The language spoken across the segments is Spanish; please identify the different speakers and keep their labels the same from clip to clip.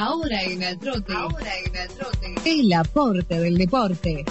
Speaker 1: Ahora en el trote. Ahora en el trote. El aporte del deporte.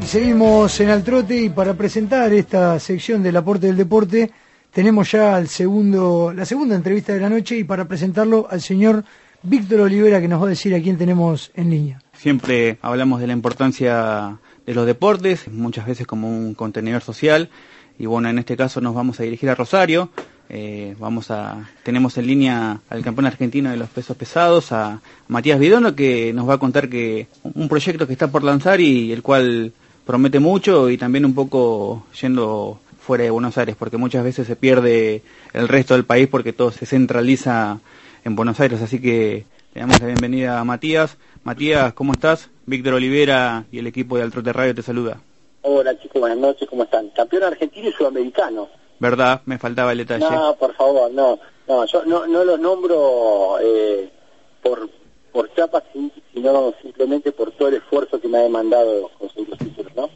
Speaker 2: Y seguimos en el trote y para presentar esta sección del aporte del deporte tenemos ya al segundo, la segunda entrevista de la noche y para presentarlo al señor Víctor Olivera que nos va a decir a quién tenemos en línea.
Speaker 3: Siempre hablamos de la importancia de los deportes, muchas veces como un contenedor social y bueno, en este caso nos vamos a dirigir a Rosario, eh, vamos a, tenemos en línea al campeón argentino de los pesos pesados, a Matías Vidono, que nos va a contar que un proyecto que está por lanzar y el cual promete mucho y también un poco yendo fuera de Buenos Aires, porque muchas veces se pierde el resto del país porque todo se centraliza en Buenos Aires. Así que le damos la bienvenida a Matías. Matías, ¿cómo estás? Víctor Olivera y el equipo de Altrote Radio te saluda.
Speaker 4: Hola chicos, buenas noches, ¿cómo están? Campeón argentino y sudamericano.
Speaker 3: ¿Verdad? Me faltaba el detalle.
Speaker 4: No, por favor, no. No, yo no, no los nombro eh, por, por chapas, sino simplemente por todo el esfuerzo que me ha demandado conseguir los títulos, ¿no?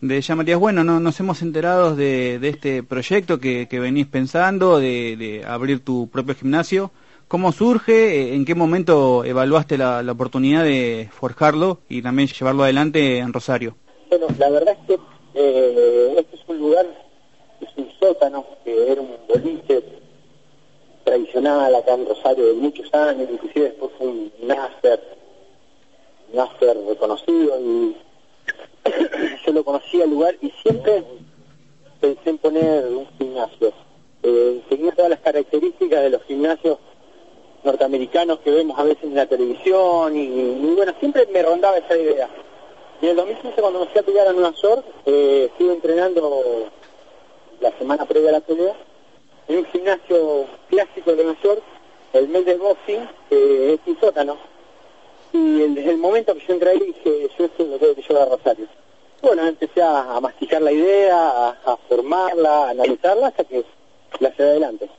Speaker 3: De ya Matías, bueno, no, nos hemos enterado de, de este proyecto que, que venís pensando, de, de, abrir tu propio gimnasio. ¿Cómo surge? ¿En qué momento evaluaste la, la oportunidad de forjarlo y también llevarlo adelante en Rosario?
Speaker 4: Bueno, la verdad es que eh, este es un lugar sótano que era un boliche tradicional acá en Rosario de muchos años, inclusive después fue un náster, un reconocido y yo lo conocía el lugar y siempre pensé en poner un gimnasio. Eh, seguía todas las características de los gimnasios norteamericanos que vemos a veces en la televisión y, bueno, siempre me rondaba esa idea. Y en el 2015 cuando me fui a pelear a Nueva York, eh, estuve entrenando la semana previa a la pelea, en un gimnasio clásico de Nueva York, el mes del boxing, que es un sótano. Y desde el momento que yo entré ahí dije, yo esto lo tengo que llevar a Rosario. Bueno, empecé a, masticar la idea, a, formarla, a analizarla hasta que la llevé adelante.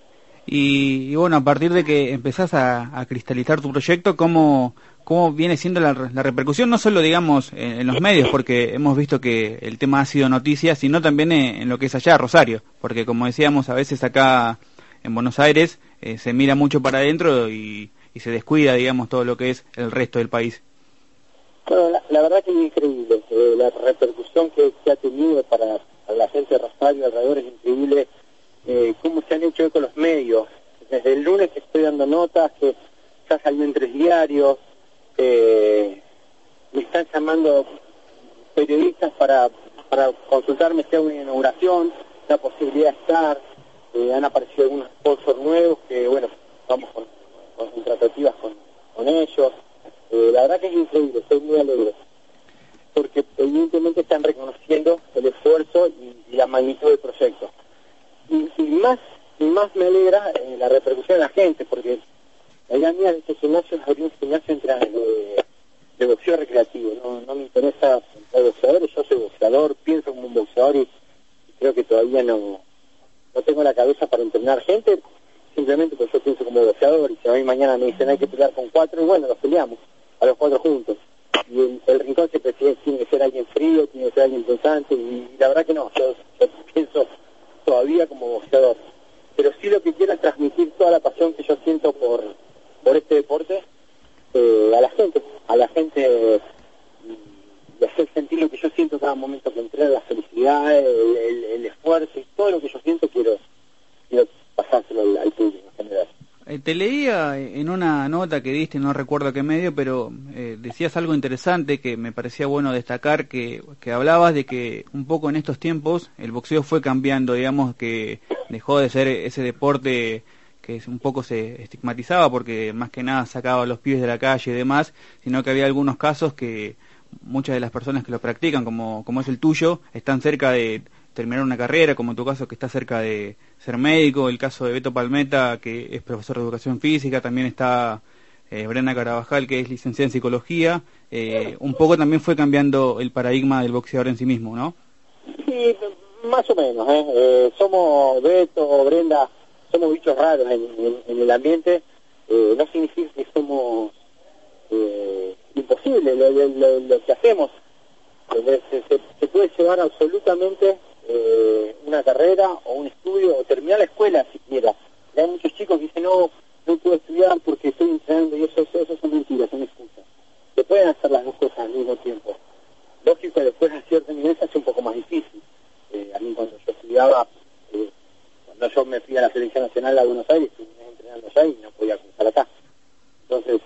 Speaker 3: Y, bueno, a partir de que empezás a, a cristalizar tu proyecto, ¿cómo, cómo viene siendo la, repercusión, no solo, digamos, en, los medios, porque hemos visto que el tema ha sido noticia, sino también en, lo que es allá, Rosario, porque como decíamos, a veces acá en Buenos Aires eh, se mira mucho para adentro y, se descuida, digamos, todo lo que es el resto del país.
Speaker 4: Bueno, la, verdad que es increíble, eh, la repercusión que, se ha tenido para, la gente de Rosario alrededor es increíble, eh, cómo se han hecho con los medios. Desde el lunes que estoy dando notas, que ya salió en tres diarios, eh, me están llamando periodistas para, para consultarme si hay una inauguración, la posibilidad de estar, eh, han aparecido algunos sponsors nuevos que, bueno, vamos con, con tratativas con, con ellos. Eh, la verdad que es increíble, estoy muy alegre, porque evidentemente están reconociendo el esfuerzo y, la magnitud del proyecto. Y, y, más y más me alegra eh, la repercusión de la gente, porque la mía de este gimnasio es abrir un gimnasio entre, de, boxeo recreativo. No, no me interesa ser boxeadores, yo soy boxeador, pienso como un boxeador y, creo que todavía no, no tengo la cabeza para entrenar gente, simplemente porque yo pienso como boxeador y si a mí mañana me dicen hay que pelear con cuatro, y bueno, los peleamos, a los cuatro juntos. Y el, rincón siempre tiene, que ser alguien frío, tiene que ser alguien pensante, y, la verdad que no, yo, yo pienso todavía como boxeador. Pero sí lo que quiero es transmitir toda la pasión que yo siento por, por este deporte eh, a la gente, a la gente de hacer sentir lo que yo siento cada momento que entrega, la felicidad, el, esfuerzo y todo lo que yo siento quiero, quiero pasárselo al, público en general.
Speaker 3: Eh, te leía en una nota que diste, no recuerdo qué medio, pero eh, decías algo interesante que me parecía bueno destacar, que, que hablabas de que un poco en estos tiempos el boxeo fue cambiando, digamos que dejó de ser ese deporte que un poco se estigmatizaba porque más que nada sacaba los pies de la calle y demás, sino que había algunos casos que muchas de las personas que lo practican, como, como es el tuyo, están cerca de, terminar una carrera, como tu caso que está cerca de ser médico, el caso de Beto Palmeta, que es profesor de educación física, también está eh, Brenda Carabajal, que es licenciada en psicología, eh, un poco también fue cambiando el paradigma del boxeador en sí mismo, ¿no?
Speaker 4: Sí, más o menos. ¿eh? Eh, somos Beto, Brenda, somos bichos raros en, el ambiente. Eh, no significa que somos eh, imposibles lo, que hacemos. Se, se, se, puede llevar absolutamente eh, una carrera o un estudio o terminar la escuela siquiera. Hay muchos chicos que dicen, no, no puedo estudiar porque estoy entrenando y eso, eso, eso son mentiras, son excusas. Se pueden hacer las dos cosas al mismo tiempo. Lógico, después a cierta nivel se hace un poco más difícil. Eh, a mí cuando yo estudiaba, eh, cuando yo me fui a la selección nacional a Buenos Aires, estuve entrenando allá y no podía cruzar acá. Entonces,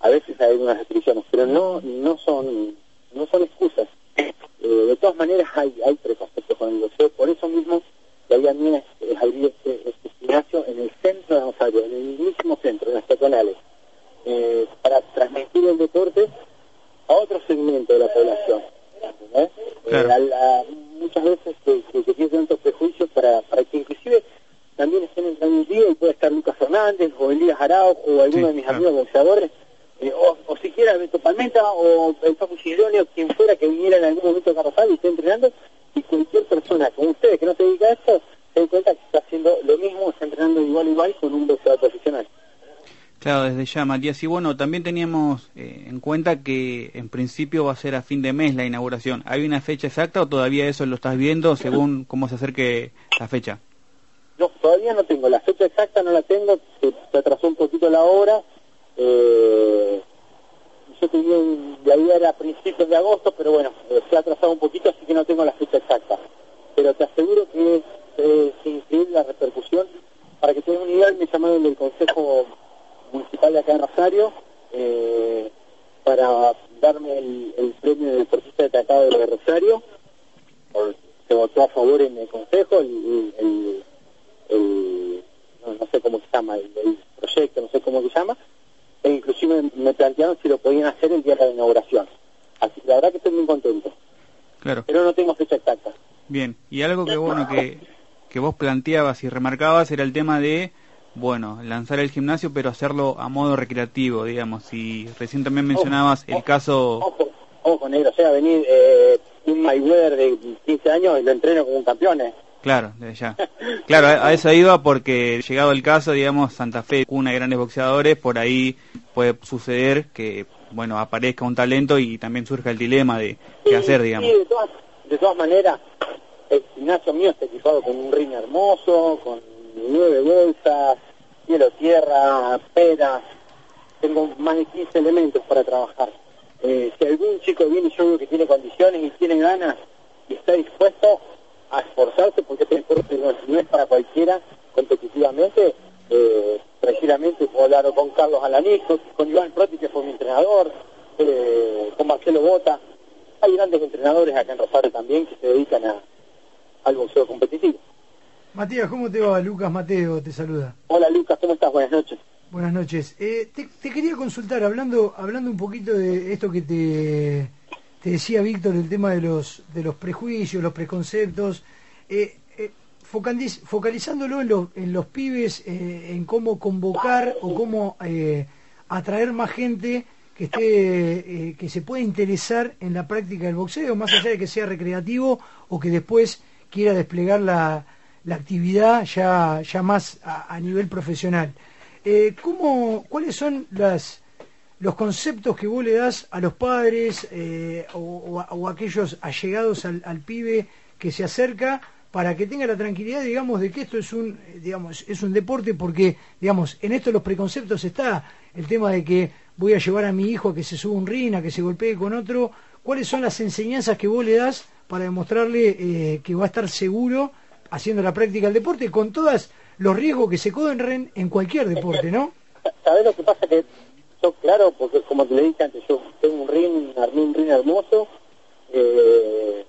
Speaker 4: a veces hay algunas restricciones, pero no no son no son excusas. Eh, de todas maneras hay hay preconceptos con el boxeo, por eso mismo que había mí es abrir este, este gimnasio en el centro de Rosario, en el mismísimo centro, en las peatonales, eh, para transmitir el deporte a otro segmento de la población. ¿eh?
Speaker 3: Claro.
Speaker 4: Eh, a la, muchas veces que, que, que tiene tantos prejuicios para, para que inclusive también estén en el día y puede estar Lucas Fernández o Elías Araujo o alguno
Speaker 3: Sí,
Speaker 4: de mis
Speaker 3: claro.
Speaker 4: amigos boxeadores eh, o, o siquiera Beto Palmeta o el Paco Giglione o quien fuera que viniera en algún momento a Carrasal y esté entrenando y cualquier persona como ustedes que no se dedica a esto se den cuenta que está haciendo lo mismo, está entrenando igual igual con un boxeador profesional.
Speaker 3: Claro, desde ya, Matías. Y bueno, también teníamos eh, en cuenta que en principio va a ser a fin de mes la inauguración. ¿Hay una fecha exacta o todavía eso lo estás viendo según cómo se acerque la fecha?
Speaker 4: No, todavía no tengo la fecha exacta, no la tengo, se, se atrasó un poquito la hora. Eh, yo tenía la idea era a principios de agosto, pero bueno, eh, se ha atrasado un poquito, así que no tengo la fecha exacta. Pero te aseguro que eh, es increíble la repercusión. Para que tengas una idea, me llamaron del Consejo Municipal de acá en Rosario eh, para darme el, el premio de deportista destacado de Rosario. Por- se votó a favor en el Consejo, el, el- el- no, no sé cómo se llama, el, el proyecto, no sé cómo se llama, e inclusive me plantearon si lo podían hacer el día de la inauguración. Así que la verdad que estoy muy contento,
Speaker 3: Claro.
Speaker 4: pero no tengo fecha exacta.
Speaker 3: Bien. Y algo que bueno que, que vos planteabas y remarcabas era el tema de, bueno, lanzar el gimnasio pero hacerlo a modo recreativo, digamos. Y recién también mencionabas el caso...
Speaker 4: Ojo, ojo negro, o sea, venir eh, un Mayweather de 15 años y lo entreno como un campeón. eh.
Speaker 3: Claro, desde ya. Claro, a, a eso iba porque llegado el caso, digamos, Santa Fe, cuna de grandes boxeadores, por ahí puede suceder que, bueno, aparezca un talento y también surja el dilema de qué
Speaker 4: Sí,
Speaker 3: hacer, digamos.
Speaker 4: Sí, de todas, de todas maneras, el gimnasio mío está equipado con un ring hermoso, con nueve bolsas, cielo, tierra, peras. Tengo más de 15 elementos para trabajar. Eh, si algún chico viene yo veo que tiene condiciones y tiene ganas y está dispuesto a esforzarse, porque este deporte no, es para cualquiera competitivamente, eh, tranquilamente puedo hablar con Carlos Alaniz, con, con Iván Proti, que fue mi entrenador, eh, con Marcelo Bota. Hay grandes entrenadores acá en Rosario también que se dedican a, al boxeo competitivo.
Speaker 2: Matías, ¿cómo te va? Lucas Mateo te saluda.
Speaker 4: Hola Lucas, ¿cómo estás? Buenas noches.
Speaker 2: Buenas noches. Eh, te, te quería consultar, hablando hablando un poquito de esto que te, te decía Víctor, el tema de los de los prejuicios, los preconceptos, eh, eh, focaliz- focalizándolo en, los en los pibes, eh, en cómo convocar o cómo eh, atraer más gente que esté que se pueda interesar en la práctica del boxeo, más allá de que sea recreativo o que después quiera desplegar la, la actividad ya, ya más a, nivel profesional. Eh, ¿cómo, ¿Cuáles son las, los conceptos que vos le das a los padres eh, o, a- aquellos allegados al, al pibe que se acerca para que tenga la tranquilidad, digamos, de que esto es un, digamos, es un deporte porque, digamos, en esto los preconceptos está el tema de que voy a llevar a mi hijo a que se suba un ring, a que se golpee con otro. ¿Cuáles son las enseñanzas que vos le das para demostrarle eh, que va a estar seguro haciendo la práctica del deporte con todos los riesgos que se corren en cualquier deporte, ¿no?
Speaker 4: ¿Sabés lo que pasa? Que yo, claro, porque como te le dije antes, yo tengo un ring, armé un ring hermoso, eh,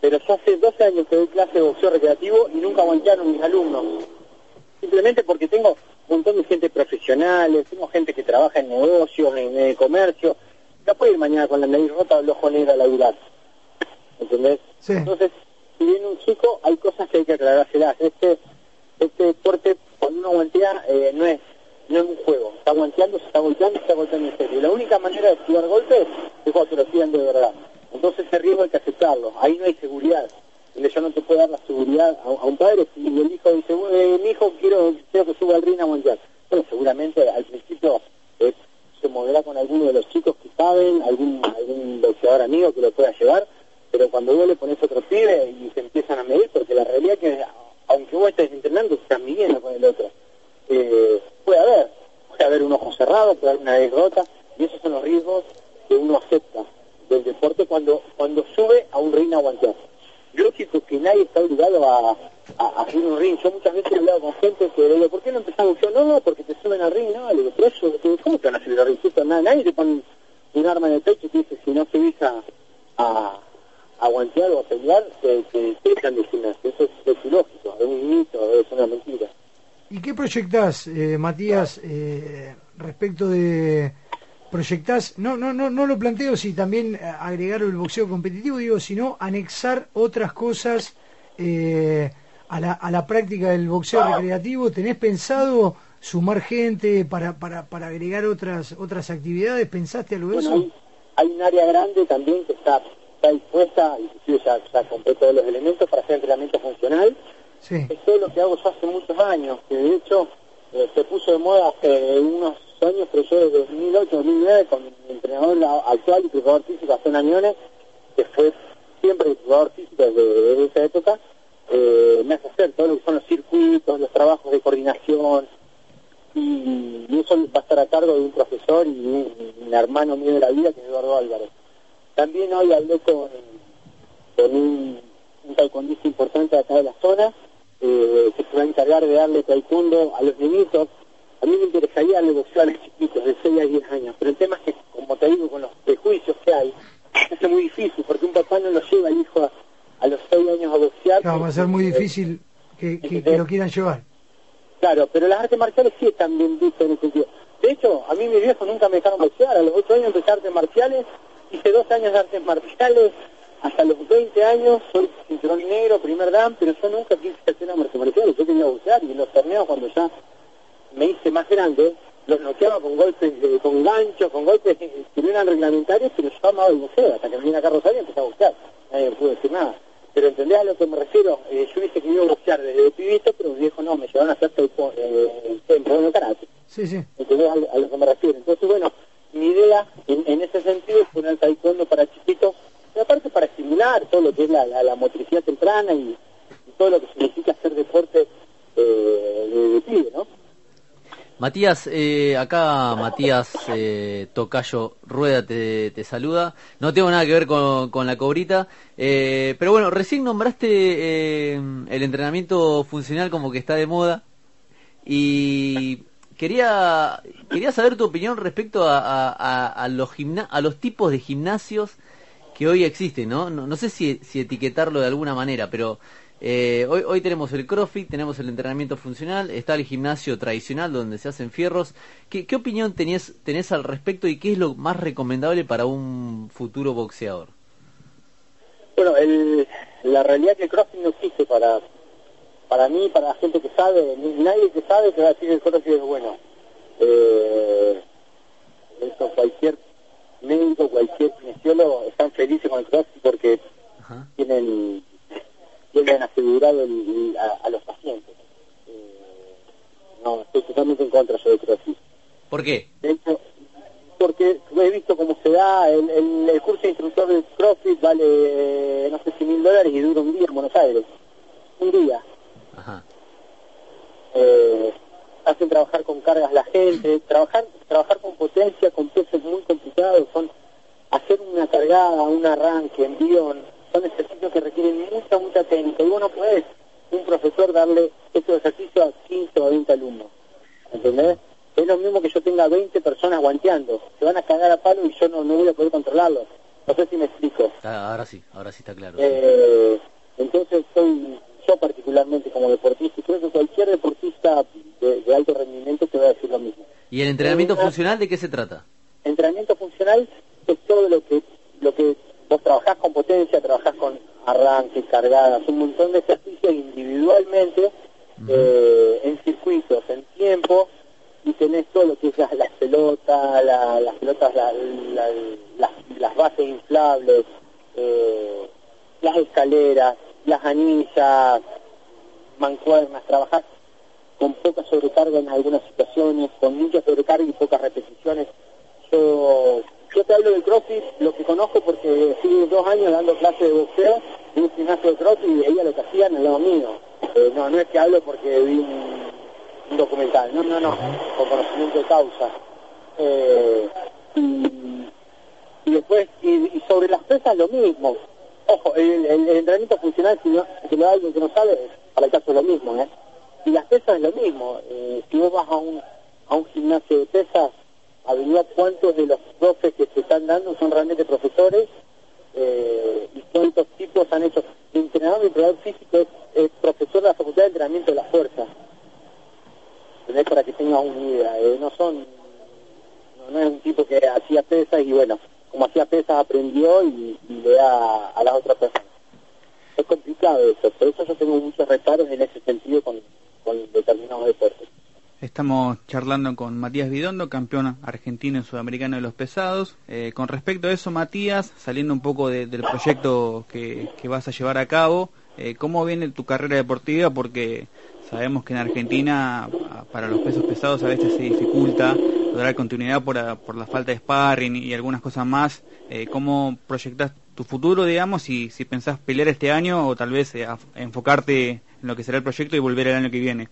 Speaker 4: pero yo hace 12 años que doy clase de boxeo recreativo y nunca aguantaron mis alumnos. Simplemente porque tengo un montón de gente profesional, tengo gente que trabaja en negocios, en, eh, comercio. No puede ir mañana con la nariz rota o el ojo negro a laburar. ¿Entendés?
Speaker 2: Sí.
Speaker 4: Entonces, si viene un chico, hay cosas que hay que aclarárselas. Este, este deporte, cuando uno guantea, eh, no es no es un juego. Está guanteando, se está golpeando, se está golpeando en serio. La única manera de esquivar golpes es cuando se lo tiran de verdad. Entonces ese riesgo hay que aceptarlo. Ahí no hay seguridad. Yo no te puedo dar la seguridad a, a un padre si el hijo dice, eh, mi hijo quiero, quiero que suba al ring a guantear. Bueno, seguramente al principio eh, se moverá con alguno de los chicos que saben, algún, algún boxeador amigo que lo pueda llevar, pero cuando vos le pones otro pibe y se empiezan a medir, porque la realidad es que aunque vos estés entrenando, estás midiendo con el otro. Eh, puede haber, puede haber un ojo cerrado, puede haber una derrota, y esos son los riesgos que uno acepta del deporte cuando cuando sube a un ring a guantear. Lógico que nadie está obligado a, a, a hacer un ring. Yo muchas veces he hablado con gente que le digo, ¿por qué no empezamos yo? No, no, porque te suben al ring, no, le digo, pero eso, ¿cómo te van a subir al ring? Eso, nada, nadie te pone un arma en el pecho y te dice, si no subís a, a, o pelear, de gimnasio. Eso es, es ilógico, es un mito, es una mentira.
Speaker 2: ¿Y qué proyectás, eh, Matías, eh, respecto de proyectás? No, no, no, no lo planteo si también agregar el boxeo competitivo, digo, sino anexar otras cosas eh, a, la, a la práctica del boxeo recreativo. ¿Tenés pensado sumar gente para, para, para agregar otras otras actividades? ¿Pensaste algo de
Speaker 4: Bueno,
Speaker 2: eso?
Speaker 4: hay, hay un área grande también que está, está dispuesta, inclusive ya, ya compré todos los elementos para hacer entrenamiento funcional.
Speaker 2: Sí.
Speaker 4: Eso es lo que hago yo hace muchos años, que de hecho eh, se puso de moda hace unos años, pero yo desde 2008, 2009, con mi entrenador actual y preparador físico, Gastón Añones, que fue siempre preparador físico desde, desde esa época, eh, me hace hacer todo lo que son los circuitos, los trabajos de coordinación, y, y eso va a estar a cargo de un profesor y un, un hermano mío de la vida, que es Eduardo Álvarez. También hoy hablé con, con un, un taekwondista importante acá de la zona, eh, que se va a encargar de darle taekwondo a los niñitos. A mí me interesaría boxeo a los chiquitos de 6 a 10 años, pero el tema es que, como te digo, con los prejuicios que hay, es muy difícil, porque un papá no lo lleva al hijo a, a los 6 años a boxear.
Speaker 2: Claro, va a ser muy
Speaker 4: porque-
Speaker 2: difícil que, que- que lo quieran llevar.
Speaker 4: Claro, pero las artes marciales sí están bien vistas en ese sentido. De hecho, a mí mis viejos nunca me dejaron boxear. A los 8 años empecé artes marciales, años de artes marciales, hasta los 20 años soy cinturón negro, primer dan, pero yo nunca quise hacer artes marciales, yo quería boxear y en los torneos cuando ya me hice más grande, los noqueaba con golpes, de- con ganchos, con golpes que no eran reglamentarios, pero yo amaba el boxeo, hasta que me vine acá a Rosario y empecé a boxear. Nadie me pudo decir nada. Pero ¿entendés a lo que me refiero? Eh, yo hubiese querido boxear desde pibito, pero mis viejos no, me llevaron a hacer taekwondo, eh, taekwondo, karate.
Speaker 2: Sí, sí.
Speaker 4: ¿Entendés a, a lo que me refiero? Entonces, bueno, mi idea en, en ese sentido es poner taekwondo para chiquitos, y aparte para estimular todo lo es la, motricidad temprana y, todo lo que significa hacer deporte eh, de, de pibe, ¿no?
Speaker 5: Matías, eh, acá Matías eh, Tocayo Rueda te, te saluda. No tengo nada que ver con, con la cobrita, eh, pero bueno, recién nombraste eh, el entrenamiento funcional como que está de moda y quería quería saber tu opinión respecto a los gimna- a los tipos de gimnasios que hoy existen, ¿no? No, no sé si, si etiquetarlo de alguna manera, pero eh, hoy, hoy tenemos el CrossFit, tenemos el entrenamiento funcional, está el gimnasio tradicional donde se hacen fierros. ¿Qué, qué opinión tenés, tenés al respecto y qué es lo más recomendable para un futuro boxeador?
Speaker 4: Bueno, el, la realidad es que el CrossFit no existe para para mí, para la gente que sabe, nadie que sabe te va a decir que el CrossFit es bueno. Eh, eso cualquier médico, cualquier kinesiólogo están felices con el CrossFit porque
Speaker 5: Ajá.
Speaker 4: tienen tienen asegurado el- a, a los pacientes. Eh, no, estoy totalmente en contra yo del CrossFit.
Speaker 5: ¿Por qué?
Speaker 4: De hecho, porque he visto cómo se da, el, el, el curso de instructor del CrossFit vale, eh, no sé si mil dólares y dura un día en Buenos Aires. Un día.
Speaker 5: Ajá.
Speaker 4: Eh, hacen trabajar con cargas la gente, trabajar trabajar con potencia, con pesos es muy complicado, son cargada, un arranque, envión, son ejercicios que requieren mucha, mucha técnica. Y vos no podés, un profesor, darle esos ejercicios a 15 o 20 alumnos. ¿Entendés? Es lo mismo que yo tenga 20 personas guanteando. Se van a cagar a palo y yo no, no voy a poder controlarlos. No sé si me explico.
Speaker 5: Ah, Ahora sí, ahora sí está claro. sí.
Speaker 4: Eh, entonces soy yo particularmente como deportista y creo que cualquier deportista de, de alto rendimiento te va a decir lo mismo.
Speaker 5: ¿Y el entrenamiento
Speaker 4: Eh,
Speaker 5: funcional de qué se trata?
Speaker 4: Entrenamiento funcional es todo lo que lo que vos trabajás con potencia, trabajás con arranque, carga cargadas, un montón de ejercicios individualmente, eh, en circuitos, en tiempo, y tenés todo lo que es las, las pelotas, la- las pelotas, la- la- las, las bases inflables, eh, las escaleras, las anillas, mancuernas, trabajar con poca sobrecarga en algunas situaciones, con mucha sobrecarga y pocas repeticiones. Yo, yo te hablo del CrossFit, lo que conozco porque estuve dos años dando clases de boxeo en un gimnasio de CrossFit y veía lo que hacían al lado mío. Eh, no, no es que hablo porque vi un, documental, no, no, no, con conocimiento de causa. Eh, y, después, y, y sobre las pesas lo mismo. Ojo, el entrenamiento funcional, si, no, si lo da alguien que no sabe, para el caso es lo mismo, ¿eh? Y las pesas es lo mismo. Eh, si vos vas a un, a un gimnasio de pesas, averiguar cuántos de los profes que se están dando son realmente profesores eh, y cuántos tipos han hecho. Mi entrenador, mi entrenador físico es, es profesor de la Facultad de Entrenamiento de la Fuerza. ¿Entendés? Para que tengas una idea. eh, no son no, no es un tipo que hacía pesas y bueno, como hacía pesas aprendió y, y le da a las otras personas. Es complicado eso, por eso yo tengo muchos reparos en ese sentido con, con determinados deportes.
Speaker 3: Estamos charlando con Matías Vidondo, campeón argentino y sudamericano de los pesados. Eh, con respecto a eso, Matías, saliendo un poco de- del proyecto que, que vas a llevar a cabo, eh, ¿cómo viene tu carrera deportiva? Porque sabemos que en Argentina para los pesos pesados a veces se dificulta lograr continuidad por, por la falta de sparring y algunas cosas más. Eh, ¿Cómo proyectas tu futuro, digamos, y si pensás pelear este año o tal vez enfocarte en lo que será el proyecto y volver el año que viene?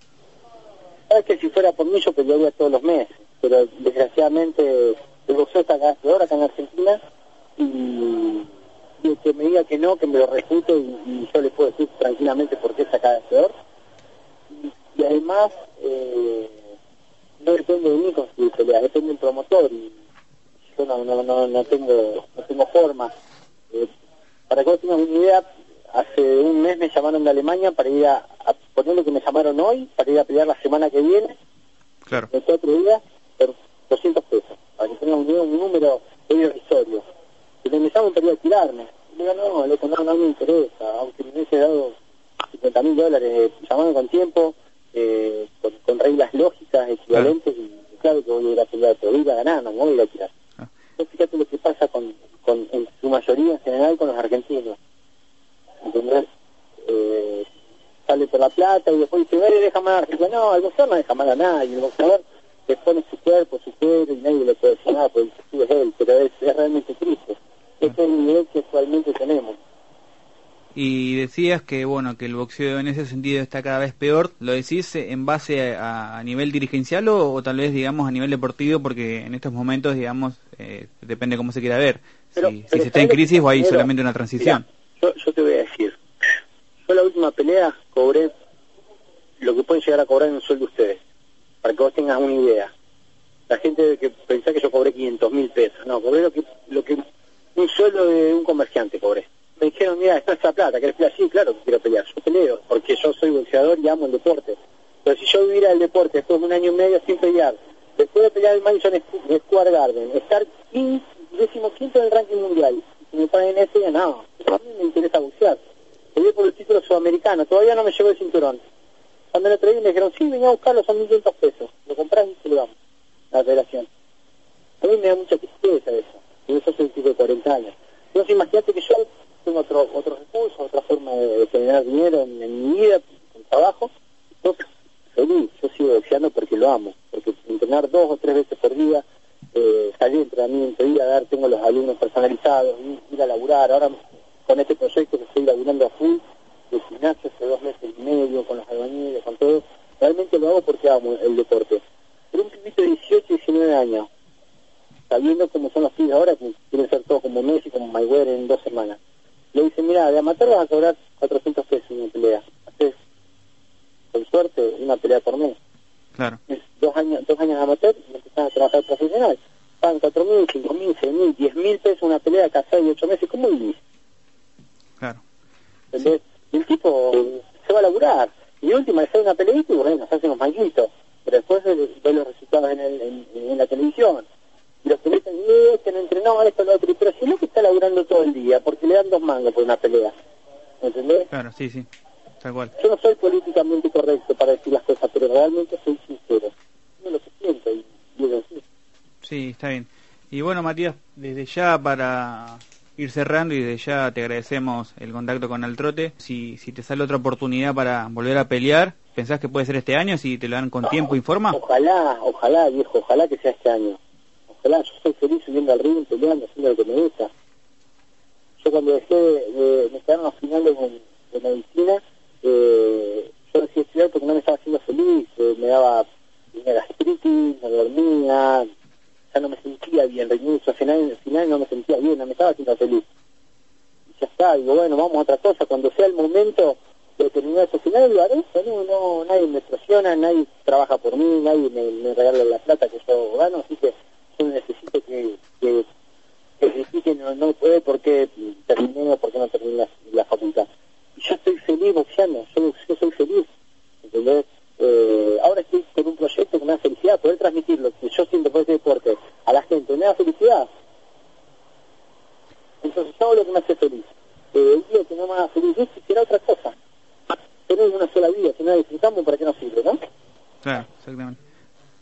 Speaker 4: Sabes que si fuera por mí yo pelearía todos los meses, pero desgraciadamente el boxeo está vez peor acá en Argentina y, y que me diga que no, que me lo refute y, yo le puedo decir tranquilamente por qué está cada peor. Y, además eh, no depende de mí construir peleas, depende del promotor y yo no, no, no, no tengo no tengo forma. Eh, para que vos tengas una idea, hace un mes me llamaron de Alemania para ir a, ponerle que me llamaron hoy, para ir a pelear la semana que viene,
Speaker 3: Claro.
Speaker 4: de cuatro días, por 200 pesos, para que tengan un, un número irrisorio. Y me llaman para ir a tirarme. Y digo, no, loco, no, no me interesa, aunque me hubiese dado 50 mil dólares, eh, llamaron con tiempo, eh, con, con reglas lógicas, equivalentes, y claro que voy a ir a pelear, pero voy a ganar, no me voy a ir a tirar.
Speaker 3: Ah.
Speaker 4: Entonces, fíjate lo que pasa con, con, en su mayoría en general con los argentinos. ¿Entendés? Eh, sale por la plata y después dice, "Vale, deja mal a Argentina. No, el boxeador no deja mal a nadie. El boxeador le pone su cuerpo, su cuero y nadie le puede decir nada, porque el es él, pero es, es realmente triste. Ese es el nivel que actualmente tenemos.
Speaker 3: Y decías que bueno que el boxeo en ese sentido está cada vez peor. ¿Lo decís en base a, a nivel dirigencial o, o tal vez digamos a nivel deportivo? Porque en estos momentos digamos eh, depende cómo se quiera ver.
Speaker 4: Pero-
Speaker 3: si, se está en
Speaker 4: ¿sabes lo
Speaker 3: crisis o hay solamente una transición.
Speaker 4: Yo, yo te voy a decir, yo la última pelea cobré lo que pueden llegar a cobrar en un sueldo ustedes, para que vos tengas una idea. La gente que pensá que yo cobré 500 mil pesos, no, cobré lo que, un sueldo de un comerciante cobré. Me dijeron, mira, está esa plata, ¿querés pelear? Sí, claro que quiero pelear, yo peleo, porque yo soy boxeador y amo el deporte. Pero si yo viviera el deporte después de un año y medio sin pelear, después de pelear el Madison Squ- Square Garden, estar 15, décimo quinto en el ranking mundial, si me ponen en ese, no, a mí me interesa boxear. Peleé por el título sudamericano, todavía no me llevo el cinturón. Traí me dijeron, sí, venía a buscarlo, son 1.500 pesos. Lo compras y se lo damos, la federación. A mí me da mucha tristeza eso. Y eso soy un tipo de 40 años. Entonces imagínate que yo tengo otro, otros recursos, otra forma de, de generar dinero en, mi vida, en trabajo. Entonces, feliz, yo sigo boxeando porque lo amo. Porque entrenar dos o tres veces por día, eh, salir entrenamiento, ir a dar, tengo los alumnos personalizados, ir, ir a laburar. Ahora con este proyecto que estoy laburando a full, gimnasio hace dos meses y medio, con los albañiles, con todo, realmente lo hago porque amo el deporte. Pero un pibito de 18, 19 años, sabiendo cómo son los pibes ahora, que quieren ser todos como Messi, como Mayweather en dos semanas. Le dice, mira, de amateur vas a cobrar 400 pesos en una pelea. Haces, con suerte, una pelea por mes.
Speaker 3: Claro.
Speaker 4: Es dos años, dos años de amateur y empezás a trabajar profesional. Pagan 4.000, 5.000, 6.000, 10.000 pesos una pelea de seis y 8 meses. ¿Cómo vivís?
Speaker 3: Claro.
Speaker 4: ¿entendés? Y el tipo se va a laburar. Y última, le sale una peleita y bueno, se hacen unos manguitos. Pero después ve, los resultados en, el- en, en la televisión. Y los que dicen, "Eh, este no entrenó, esto, lo otro. Pero si no que está laburando todo el día, porque le dan dos mangos por una pelea. ¿Entendés?
Speaker 3: Claro. Sí, sí, tal cual.
Speaker 4: Yo no soy políticamente correcto para decir las cosas, pero realmente soy sincero. Yo lo que siento y digo así.
Speaker 3: Sí, está bien. Y bueno, Matías, desde ya para ir cerrando y desde ya te agradecemos el contacto con Altrote. Si, si te sale otra oportunidad para volver a pelear, ¿pensás que puede ser este año si te lo dan con tiempo y forma?
Speaker 4: Ojalá, ojalá, viejo, ojalá que sea este año. Ojalá, yo soy feliz subiendo al ring, peleando, haciendo lo que me gusta. Yo cuando dejé de, me quedaron los finales de, de medicina, eh, yo decidí estudiar porque no me estaba haciendo feliz, eh, me daba una gastritis, no dormía, ya no me sentía bien, renuncio, al final, al final me estaba haciendo feliz. Y ya está, digo, bueno, vamos a otra cosa, cuando sea el momento de terminar ese final, lo haré, no, no, nadie me presiona, nadie trabaja por mí, nadie me, regala la plata que yo gano, así que yo necesito que, que, que no, no puede porque terminé o porque no terminé la, la facultad. Yo estoy feliz boxeando, yo, yo soy feliz, ¿entendés? Eh, ahora estoy con un proyecto que me da felicidad, poder transmitir lo que yo siento por este deporte a la gente, me da felicidad. Entonces hago lo que me hace feliz. Eh, día que no me haga feliz, yo quisiera otra cosa. Tener una sola vida, si no la disfrutamos, ¿para qué nos sirve, no?
Speaker 3: Claro, exactamente.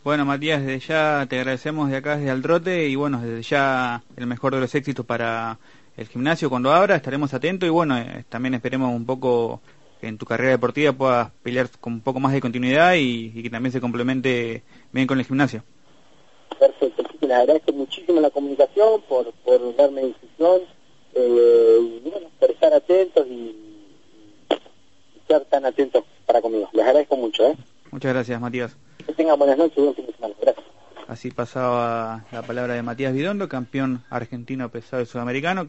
Speaker 3: Bueno, Matías, desde ya te agradecemos de acá desde Altrote y bueno, desde ya el mejor de los éxitos para el gimnasio cuando abra, estaremos atentos y bueno, eh, también esperemos un poco que en tu carrera deportiva puedas pelear con un poco más de continuidad y, y que también se complemente bien con el gimnasio.
Speaker 4: Perfecto, que les agradezco muchísimo la comunicación, por, por darme difusión, eh, y bueno, por estar atentos y, y estar tan atentos para conmigo. Les agradezco mucho, ¿eh?
Speaker 3: Muchas gracias, Matías.
Speaker 4: Que tengan buenas noches y buen fin de semana. Gracias.
Speaker 3: Así pasaba la palabra de Matías Vidondo, campeón argentino pesado y sudamericano.